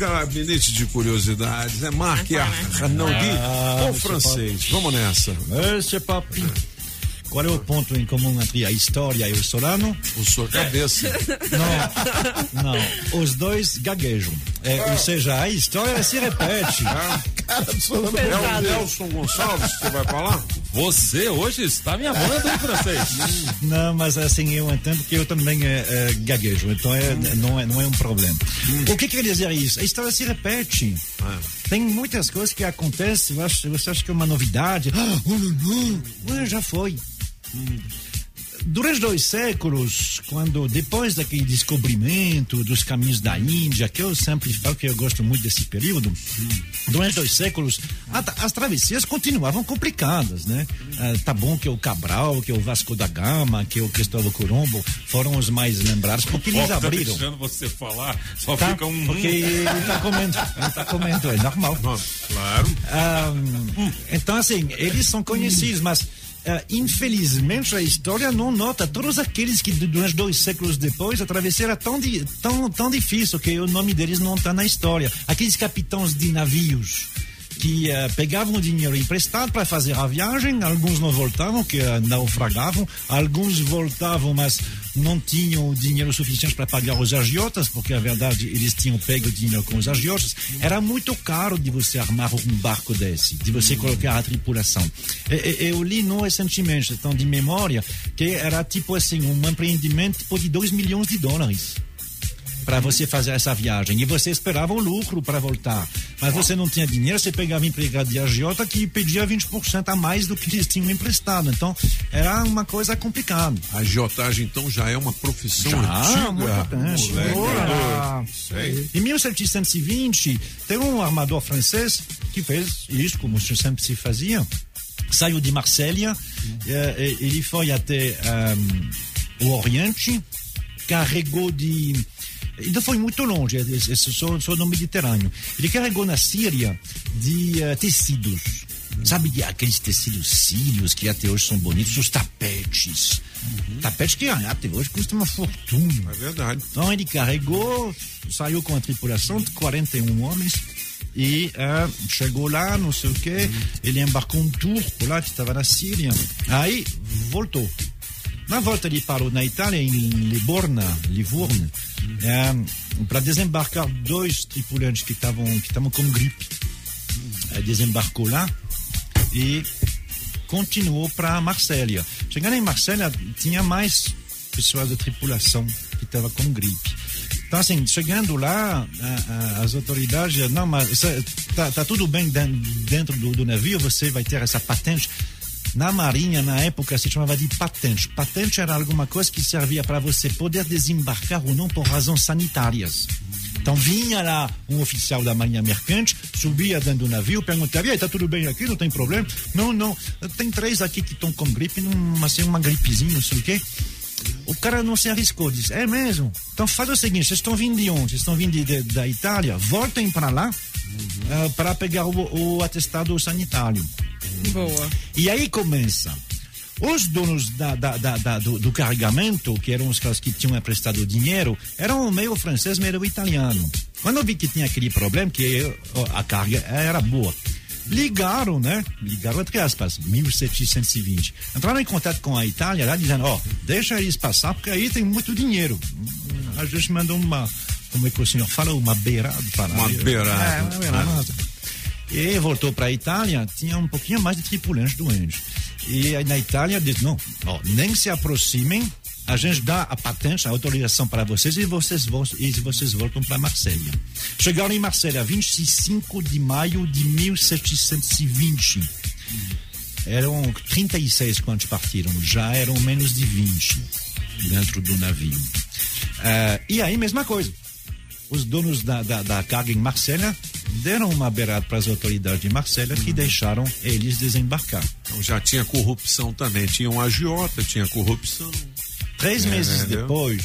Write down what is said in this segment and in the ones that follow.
Gabinete de curiosidades, é Marque Arnaldi Ah, ou Mr. francês. Vamos nessa. Monsieur Papi, qual é o ponto em comum entre a história e o Solano? O sua cabeça. Não, não. Os dois gaguejam. É, ou seja, a história se repete. É o Nelson Gonçalves que vai falar? Você hoje está me amando, hein, francês? Não, mas assim, eu entendo que eu também é, é, gaguejo, então é, não, é, não é um problema. O que quer dizer isso? A história se repete. Tem muitas coisas que acontecem, você acha, que é uma novidade. Ah, oh, não, não. já foi. Durante dois séculos, quando depois daquele descobrimento dos caminhos da Índia, que eu sempre falo que eu gosto muito desse período, durante dois séculos, as travessias continuavam complicadas, né? Ah, tá bom que o Cabral, que o Vasco da Gama, que o Cristóvão Colombo foram os mais lembrados, porque eles tá abriram. deixando você falar, só Tá? fica um. Porque ele tá comendo, ele tá comendo, é normal. Claro. Ah, então, assim, eles são conhecidos, mas ah, infelizmente a história não nota todos aqueles que durante dois séculos depois a travessia era tão, tão, tão difícil que o nome deles não está na história. Aqueles capitães de navios que ah, pegavam dinheiro emprestado para fazer a viagem, alguns não voltavam, que ah, naufragavam, alguns voltavam, mas não tinham dinheiro suficiente para pagar os agiotas, porque na verdade eles tinham pego dinheiro com os agiotas. Era muito caro de você armar um barco desse, de você colocar a tripulação. E- e- Eu li não recentemente, então de memória, que era tipo assim, um empreendimento tipo de 2 milhões de dólares para você fazer essa viagem. E você esperava o lucro para voltar. Mas você não tinha dinheiro, você pegava empregado de agiota que pedia 20% a mais do que eles tinham emprestado. Então, era uma coisa complicada. A agiotagem, então, já é uma profissão Ah, antiga. muito tempo. Moleque. Sei. Em 1720, tem um armador francês que fez isso, como sempre se fazia. Saiu de Marsella, eh, eh, ele foi até ehm, o Oriente, carregou de. Ainda foi muito longe, eh, eh, só, só no Mediterrâneo. Ele carregou na Síria de eh, tecidos. Sabe aqueles tecidos sírios que até hoje são bonitos, os tapetes. Tapetes que até hoje custam uma fortuna. É verdade. Então ele carregou, saiu com a tripulação de 41 homens e ah, chegou lá, não sei o quê. Ele embarcou um turco lá que estava na Síria. Aí voltou. Na volta ele parou na Itália, em Livorna, Livorno, para desembarcar dois tripulantes que estavam que estavam com gripe. Aí desembarcou lá e continuou para Marsella. Chegando em Marsella, tinha mais pessoas da tripulação que estavam com gripe. Então, assim, chegando lá, as autoridades, não, mas isso- tá, tá tudo bem den- dentro do, do navio, você vai ter essa patente. Na marinha, na época, se chamava de patente. Patente era alguma coisa que servia para você poder desembarcar ou não por razões sanitárias. Então vinha lá um oficial da marinha mercante, subia dentro do navio, perguntava, e aí, tá tudo bem aqui, não tem problema? Não, não, tem três aqui que estão com gripe, numa, assim, uma gripezinha, não sei o quê. O cara não se arriscou, disse, é mesmo? Então faz o seguinte, vocês estão vindo de onde? Vocês estão vindo de- de- da Itália? Voltem para lá ah, para pegar o, o atestado sanitário. Boa. E aí começa. Os donos da, da- da- da- do, do carregamento, que eram os caras que tinham emprestado dinheiro, eram meio francês, meio italiano. Quando eu vi que tinha aquele problema, que a carga era boa, ligaram, né? Ligaram entre aspas, 1720. Entraram em contato com a Itália lá, dizendo: ó, deixa eles passar, porque aí tem muito dinheiro. A gente mandou uma, como é que o senhor fala, uma beirada para Uma beirada. É, uma beirada. E voltou para a Itália, tinha um pouquinho mais de tripulantes doentes. E aí na Itália disse, não, nem se aproximem, a gente dá a patente, a autorização para vocês e vocês, e vocês voltam para Marselha. Chegaram em Marselha 25 de maio de 1720. Eram 36 quando partiram, já eram menos de 20 dentro do navio. Ah, e aí, mesma coisa os donos da, da, da carga em Marselha deram uma beirada para as autoridades de Marselha que deixaram eles desembarcar. Então já tinha corrupção também. Tinha um agiota, tinha corrupção. Três meses entendeu? depois,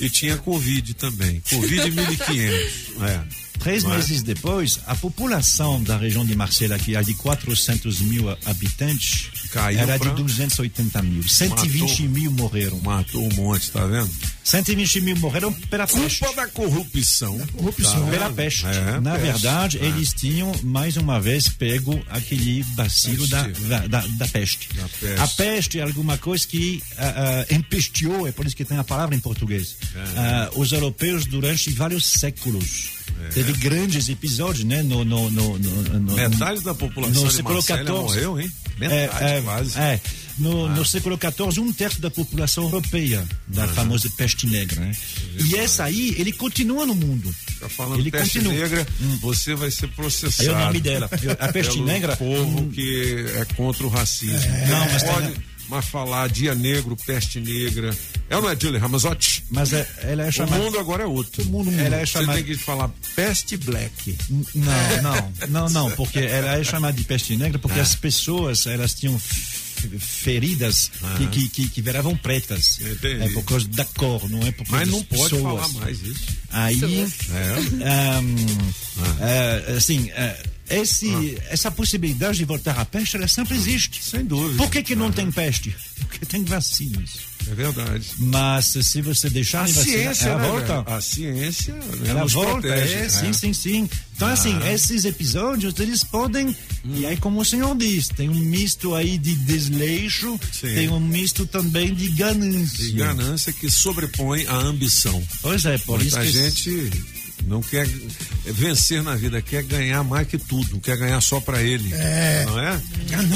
E tinha Covid também. Covid 1500. É. três é? meses depois, a população da região de Marselha, que é de 400 mil habitantes, caiu Era pra- de 280 mil. 120 Matou. mil morreram. Matou um monte, tá vendo? 120 mil morreram pela peste. Culpa da corrupção. corrupção. Tá Pela peste. É, Na peste. verdade, É. eles tinham, mais uma vez, pego aquele bacilo da, Peste. da, da, da peste. Da peste. A peste é alguma coisa que ah, ah, empesteou, é por isso que tem a palavra em português, ah, os europeus durante vários séculos. É. Teve grandes episódios, né? No, no, no, no, Metade da população no de século Marselha morreu, hein? Metade, é, é, quase. é. No, no século XIV, um terço da população europeia, da famosa peste negra. Né? E essa aí, ele continua no mundo. Tá falando ele peste continua. negra, você vai ser processado. Aí o nome dela. A peste negra. povo que é contra o racismo. Não, mas pode tem- mas falar dia negro, peste negra. É ou não é, Julie Ramazotti? Mas é- ela é O chamada. mundo agora é outro. mundo muda. Ela é Você chamada- tem que falar peste black. Não, não, não, não, porque ela é chamada de peste negra Ah. porque as pessoas elas tinham feridas que, que, que, que viravam pretas. Ah. Entendi. É por causa da cor, não é por causa Mas não pode pessoas. falar mais isso. Aí, É. ahm, é, assim, é, esse, essa possibilidade de voltar à peste, ela sempre existe. Sem dúvida. Por que, que não tem peste? Porque tem vacinas. É verdade. Mas se você deixar A de vacinar, ciência, ela né, volta. velho? A ciência né, Ela volta, protege. é, né? sim, sim, sim. Então, assim, esses episódios, eles podem. E aí, como o senhor diz, tem um misto aí de desleixo, Sim. tem um misto também de ganância. E ganância que sobrepõe a ambição. Pois é, por isso Muita que. gente não quer vencer na vida, quer ganhar mais que tudo, não quer ganhar só pra ele. Não é?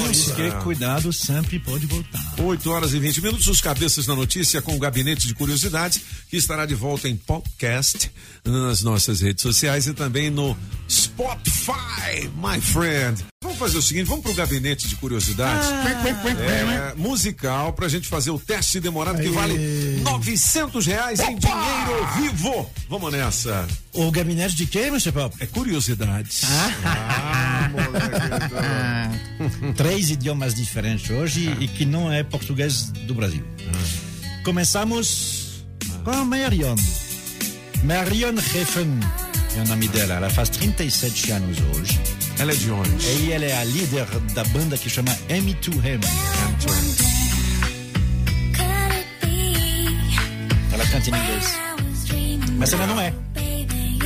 Por isso que cuidado sempre pode voltar. 8 horas e 20 minutos, os cabeças da notícia com o Gabinete de Curiosidades, que estará de volta em podcast nas nossas redes sociais e também no Spotify, my friend. Vamos fazer o seguinte, vamos pro Gabinete de Curiosidades. É, musical pra gente fazer o teste demorado que vale 900 reais em dinheiro vivo. Vamos nessa. O gabinete de quem, Mr. Pop? É curiosidades. Ah, moleque. Três idiomas diferentes hoje e que não é português do Brasil. Começamos com Marion. Marion Heffen é o nome dela. Ela faz 37 anos hoje. Ela é de onde? E ela é a líder da banda que chama M2M. Ela canta em inglês. Mas ela não é.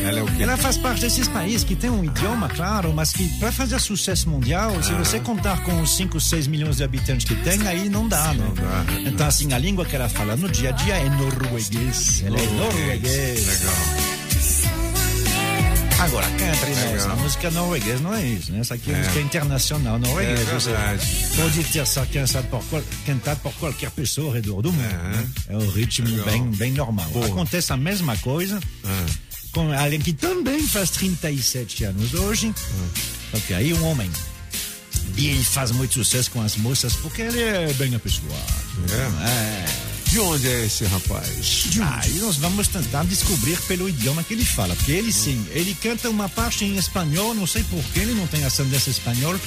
Ela é o quê? Ela faz parte desses países que tem um idioma, claro, mas que para fazer sucesso mundial, se você contar com os 5, 6 milhões de habitantes que tem, aí não dá, né? dá. Então, assim, a língua que ela fala no dia a dia é norueguês. Ela é norueguês. Legal. Agora, entre nós, a música norueguesa não é isso, né? Essa aqui é, música internacional norueguesa. É verdade. Pode ter essa cantado por, qual- por qualquer pessoa ao redor do mundo. né? É um ritmo Legal. bem, bem normal. Boa. Acontece a mesma coisa Ah. Com alguém que também faz 37 anos hoje, só que aí um homem. E ele faz muito sucesso com as moças porque ele é bem apessoado. É? É. De onde é esse rapaz? Aí nós vamos tentar descobrir pelo idioma que ele fala. Porque ele sim, ele canta uma parte em espanhol, não sei porquê, ele não tem ascendência espanhol,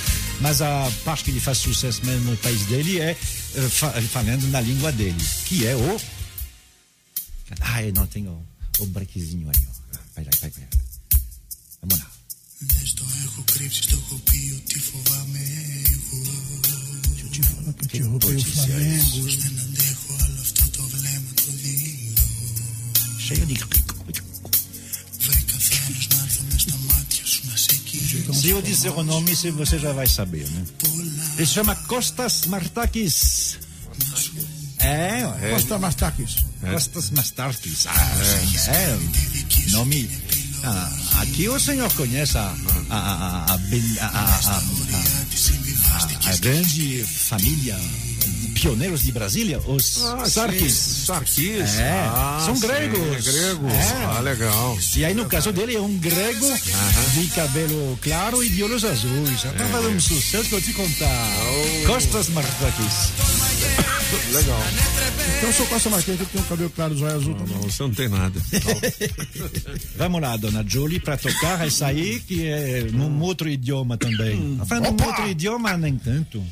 mas a parte que ele faz sucesso mesmo no país dele é eh, fa- falando na língua dele, que é o. Ah, eu não tenho o, o brequezinho aí, ó. Vai lá, vai, vai. Vamos lá. Δεν στο έχω κρύψει, στο έχω πει ότι φοβάμαι εγώ. Que notícia é isso? Δεν αντέχω άλλο αυτό το βλέμμα το δίλο. Cheio de. Βρήκα θάρρος να έρθω μες στα μάτια σου να σε κοιτήσω. Se eu disser o nome, se você já vai saber, né? Ele se chama Costas Martakis. É, é. Costa Mastakis. Costas Mastarkis. Ah, é. Nome. Ah, aqui o senhor conhece a, a, a, a, a, grande família pioneiros de Brasília, os Sarkis. Sarkis. É, Ah, são sim, gregos. É. É. Ah, legal. E aí, no caso dele, é um grego de cabelo claro e de olhos azuis. Já tá fazendo um sucesso eu te contar. Costas Martakis. Legal. Então eu sou Costa Marquinhos, que tem um cabelo claro, zóio azul também. Não, você não tem nada. Vamos lá, dona Julie, para tocar essa aí, que é num outro idioma também. Enfin, num outro idioma, nem tanto.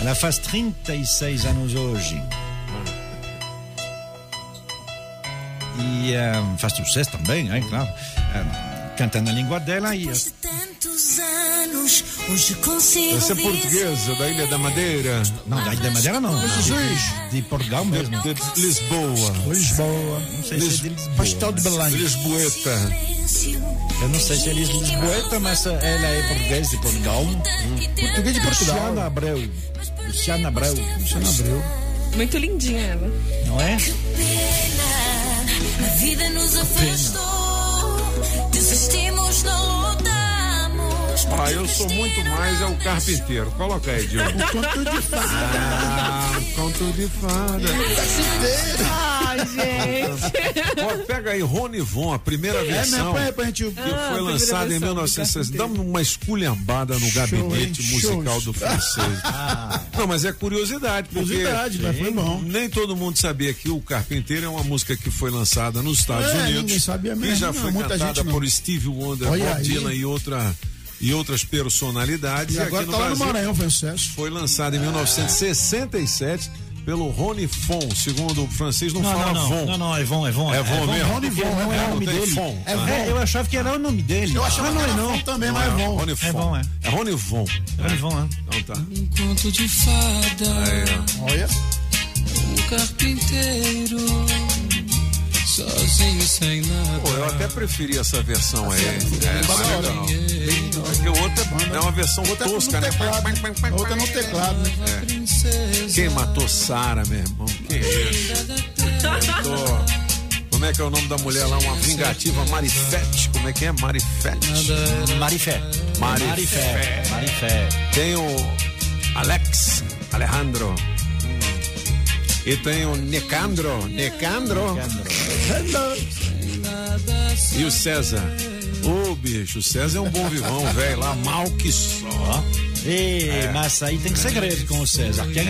Ela faz 36 anos hoje. E eh, faz sucesso também, hein, claro. Eh, canta na língua dela e Depois de tantos anos, hoje consigo Você é portuguesa, da Ilha da Madeira, não, da Ilha da Madeira não, de, de Portugal mesmo. de Lisboa, Lisboa. Não sei se é de Lisboa. Pastel de Belém. Lisboeta. Eu não sei se é de Lisboeta, mas ela é portuguesa de Portugal. Português de Portugal. Luciana Abreu. Luciana Abreu. Luciana Abreu. Muito lindinha ela. Não é? Pena, a vida nos afastou. Desistimos, não lutamos. Ah, eu sou muito mais é o carpinteiro. Coloca aí, Diogo. Conto de fada. Ah, conto de fada. Ai, gente. Ó, pega aí Rony Von, a primeira É versão. mesmo, põe aí pra gente. que foi lançada em versão do 1960. Dá uma esculhambada no gabinete hein? musical Shows. do francês. Não, mas é curiosidade, porque Curiosidade, mas foi bom. nem todo mundo sabia que o Carpinteiro é uma música que foi lançada nos Estados É, Unidos. ninguém sabia E mesmo, já não, foi muita cantada por Steve Wonder, Bob. Dylan e, outra, e outras personalidades. E agora aqui tá no no Maranhão, foi um sucesso. foi lançada em 1967 pelo Rony Fon. Segundo o francês, não, Não, fala não, Von. não, não, não, é Von, é Von. É Von mesmo? Rony Von, não é o nome dele. Fon. É, Ah. é, eu achava que era o nome dele. Eu achava Ah, não que é era não. Fon também, Não mas é é bom. Rony É Von. é. É Rony Von. Rony Von, é. Então tá. Um conto de fada, Aí. Olha. um carpinteiro, sozinho sem nada. Pô, eu até preferi essa versão aí. É, Tá Porque o outro é- é uma versão Outra tosca, no né? teclado, né? Outra no teclado, né? Princesa, Quem matou Sara, meu irmão? Que isso? Matou- Como é que é o nome da mulher lá? Uma vingativa Marifete. Como é que é? Marifete. Marifé. Marifé. Marifé. Marifé. Tem o Alex, Alejandro. E tem o Necandro, Necandro. E o César. Ô, bicho, o César é um bom vivão, velho, lá mal que só. E, É. Mas aí tem segredo com o César. Quem,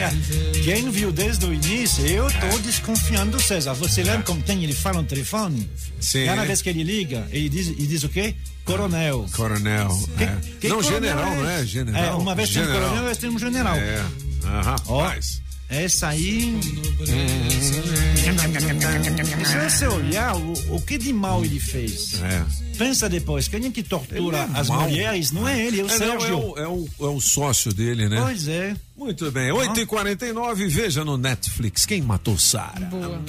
quem viu desde o início, eu É. tô desconfiando do César. Você lembra como tem, ele fala no telefone? Sim. Cada vez que ele liga, ele diz, ele diz o quê? Coronel. Coronel. Que- é. que não, coronel general, não é? General. É, uma vez tem um general. coronel, outra vez tem um general. É. Ah, Ó. essa aí. Se você olhar, o, o que de mal ele fez? É. Pensa depois, quem é que tortura é as mau. mulheres? Não é ele, é o É, não, é, Sérgio. o, é, o, é o sócio dele, né? Pois é. Muito bem. 8h49, veja no Netflix. Quem matou Sara? Boa.